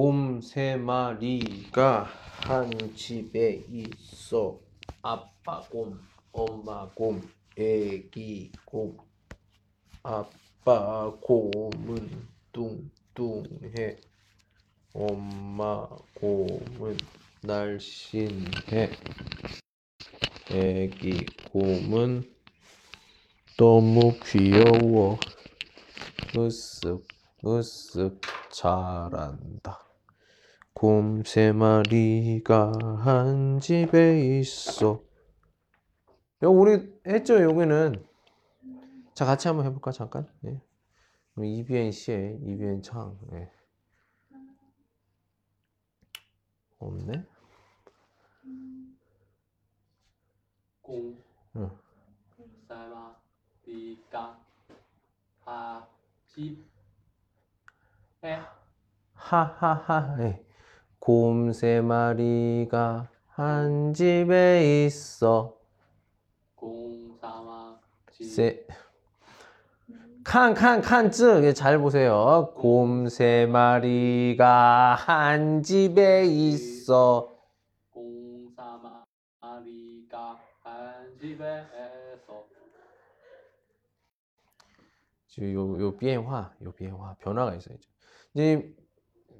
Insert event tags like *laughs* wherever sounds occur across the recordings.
곰 세 마리가 한 집에 있어. 아빠 곰, 엄마 곰, 애기 곰. 아빠 곰은 뚱뚱해. 엄마 곰은 날씬해. 애기 곰은 너무 귀여워. 으쓱 으쓱 잘한다. 곰 세 마리가 한 집에 있어. 요 우리 했죠 여기는. 자 같이 한번 해볼까 잠깐. 예. 이비엔 시에 이비엔 창. 예. 없네. 공, 응. 사마, 리가, 하, 집, 해, 하하하. 예. 곰 세 마리가 한 집에 있어. 공사막 세 칸칸칸쯤 예, 잘 보세요. 곰 세 마리가 한 집에 있어. 공사막 마리가 한 집에서 지금 요, 요 변화, 요 변화, 변화가 있어요. 이제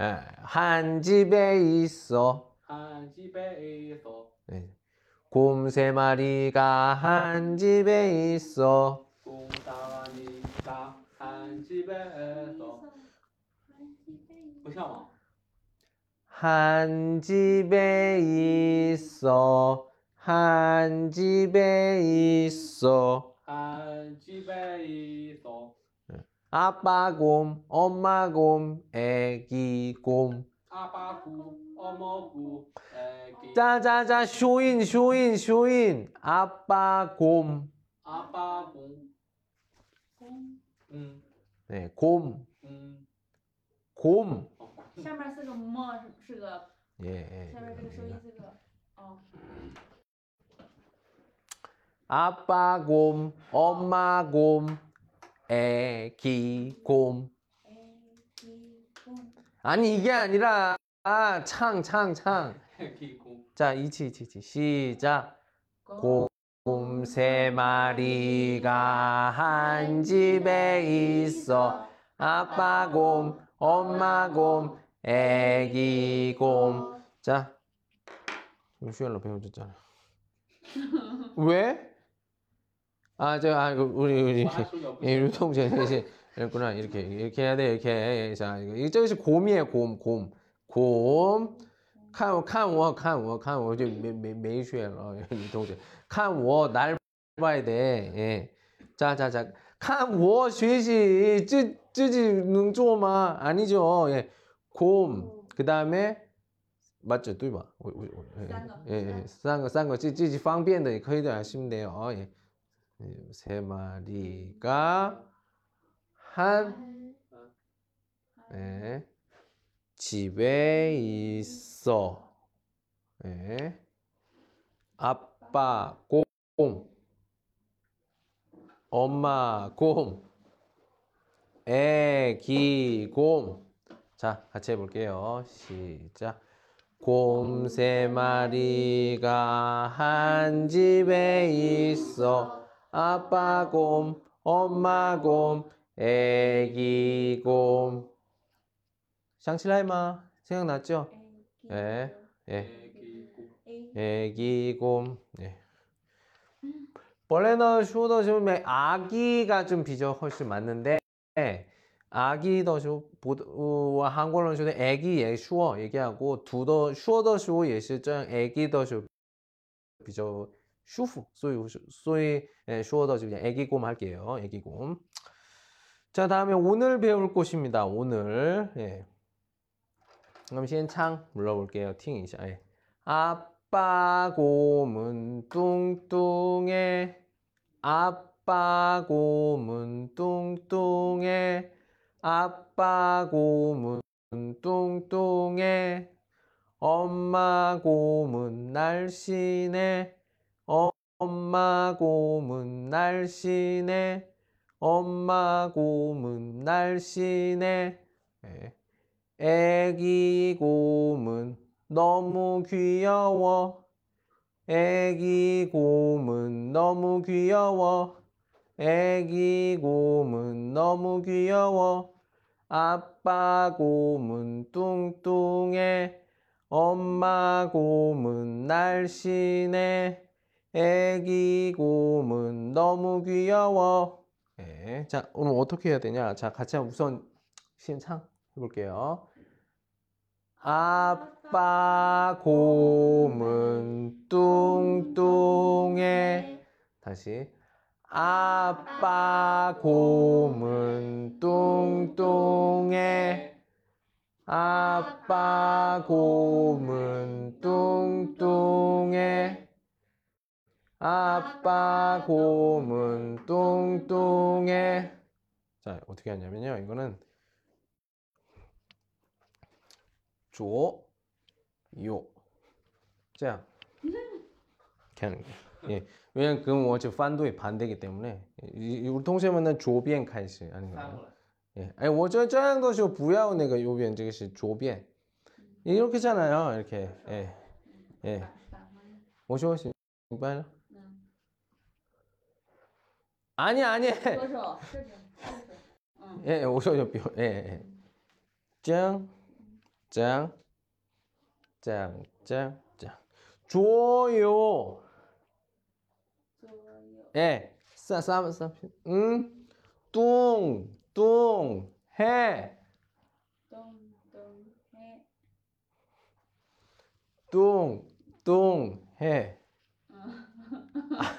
예. 한 집에 있어. 汉基北所， 예. 곰 세 마리가 한 집에 있어. 公三马里嘎，汉基北所，不像吗？ 한 집에 있어. 한 집에 있어. 汉基北所， 아빠 곰, 엄마 곰, 애기 곰. 阿巴古，阿毛古，哎，给 자자자 쇼인 쇼인 쇼인. 아빠 곰. 阿巴古，嗯 네, 곰. 嗯， 곰. 哦，下面是个么，是是个 예, 예. 下面这个收音是个哦， 아빠 곰, 엄마 곰, 애기곰. 아니 이게 아니라 아, 창, 창, 창. 자, 이치, 이치, 이치. 시작. 곰 세 마리가 한 집에 있어. 아빠 곰, 엄마 곰, 애기 곰. 자, 우슈엘로 배워줬잖아. 왜? 아, 저, 아, 이거 우리, 우리, 我还手脚不 예, 行， 유통제 이제 그랬구나. 이렇게, 이렇게 해야 돼, 이렇게. 자, 이거, 이쪽이 곰이에요, 곰, 곰. 곰. 看我看我看我看我就没没没学了，女同学，看我날 봐야 돼. 예. 자, 자, 자. 看我学习, 쯔, 쯔지 능做吗? 아니죠. 예. 곰. 그다음에 맞죠? 또 봐. 오, 오, 오, 예. 三个 예, 예. 싼 거, 싼 거, 찌, 찌지 方便的也可以的하시면 돼요. 예. 예, 세 마리가 한 예. 집에 있어. 예. 아빠 곰, 엄마 곰, 애기 곰. 자, 같이 해볼게요. 시작. 곰 세 마리가 한 집에 있어. 아빠 곰, 엄마 곰, 애기 곰. 샹실라이마 생각났죠? 예, 예. 애기 곰. 예. 원래는 슈더 좀 아기가 좀 비죠 훨씬 맞는데 아기 더쇼 보드 한국어로 쇼는 애기 예 슈어 얘기하고 두더 슈어 더쇼 예시장 애기 더쇼 비죠 슈후 소위, 소이 슈어더 지금 애기곰 할게요. 애기곰. 자 다음에 오늘 배울 곳입니다. 오늘 예. 그럼 시엔창 불러볼게요. 팅이시 예. 아빠 곰은 뚱뚱해 아빠 곰은 뚱뚱해 아빠 곰은 뚱뚱해 엄마 곰은 날씬해 어, 엄마 곰은 날씬해. 엄마 곰은 날씬해. 예. 애기 곰은 너무 귀여워. 애기 곰은 너무 귀여워. 애기 곰은 너무 귀여워. 아빠 곰은 뚱뚱해. 엄마 곰은 날씬해. 애기 곰은 너무 귀여워. 네. 자, 오늘 어떻게 해야 되냐? 자, 같이 우선 신창 해볼게요. 아빠 곰은 뚱뚱해. 다시. 아빠 곰은 뚱뚱해. 아빠 곰은 뚱뚱해. 아빠 곰은 뚱뚱해. 자, 어떻게 하냐면요. 이거는 조, 요. 자, 이렇게 하는 거예요. 예. 왜냐면 그건 어차피 판도의 반대기 때문에 이- 이- 우리 통신문은 조변开始 하는 翻 거예요. 过来。哎，哎，我这这样的时候不要那个右边，这个是左边， 이렇게잖아요. 이렇게, 예, 예. 反反吗？我说是明白了？ 아니 아니. 예, 예 오셔요. 예, 예. 짱. 짱. 짱. 짱. 짱. 줘요. 줘요. 예. 싸싸 싸. 응. 뚱. 뚱. 해. 뚱. 뚱. 해. 뚱. 뚱. 해. 어. *laughs*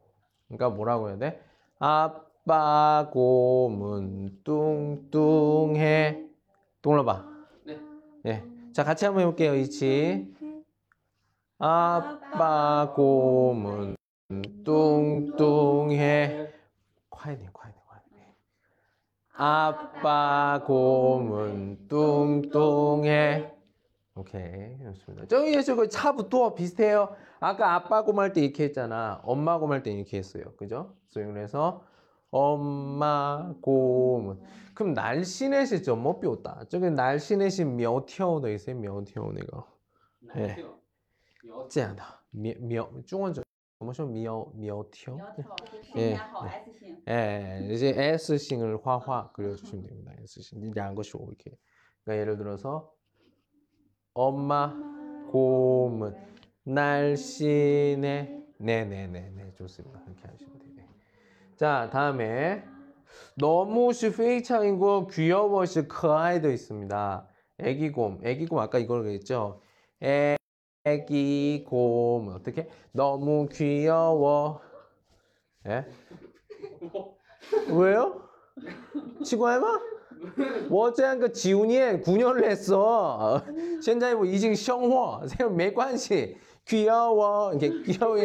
그러니까 뭐라고 해야 돼? 아빠 고문 뚱뚱해. 동올라봐. 네. 예. 자, 같이 한번 해볼게요. 이치. 아빠 고문 뚱뚱해. 콰이네, 콰이네, 콰이네. 아빠 고문 뚱뚱해. 오케이, 좋습니다. 저기 저거 차부터 비슷해요. 아까 아빠 곰 할 때 이렇게 했잖아. 엄마 곰 할 때 이렇게 했어요. 그죠? 그래서 엄마 곰은 그럼 날씬해시 좀못 배웠다. 저기 날씬해시 몇条도 있어요. 몇条 那个哪个挺？苗这样的苗苗中文怎么说苗苗条？苗条就 예 身材好 S 型。 예, 이제 S싱을 화화 그려주시면 됩니다. S싱. 이 양것이 이렇게. 그러니까 예를 들어서 엄마 곰은 날씬해. 네네네네 좋습니다. 그렇게 하시면 돼요. 자 다음에 너무 슈페이차인고 귀여워시 크아이도 그 있습니다. 애기곰. 애기곰 아까 이걸 그랬죠? 애기곰. 어떻게? 너무 귀여워. 예? 왜요? 치고 해봐? 我这样个九年、9년을 했어. *laughs* 现在我已经生活，这个没关系。귀여워. 이렇게 귀여워.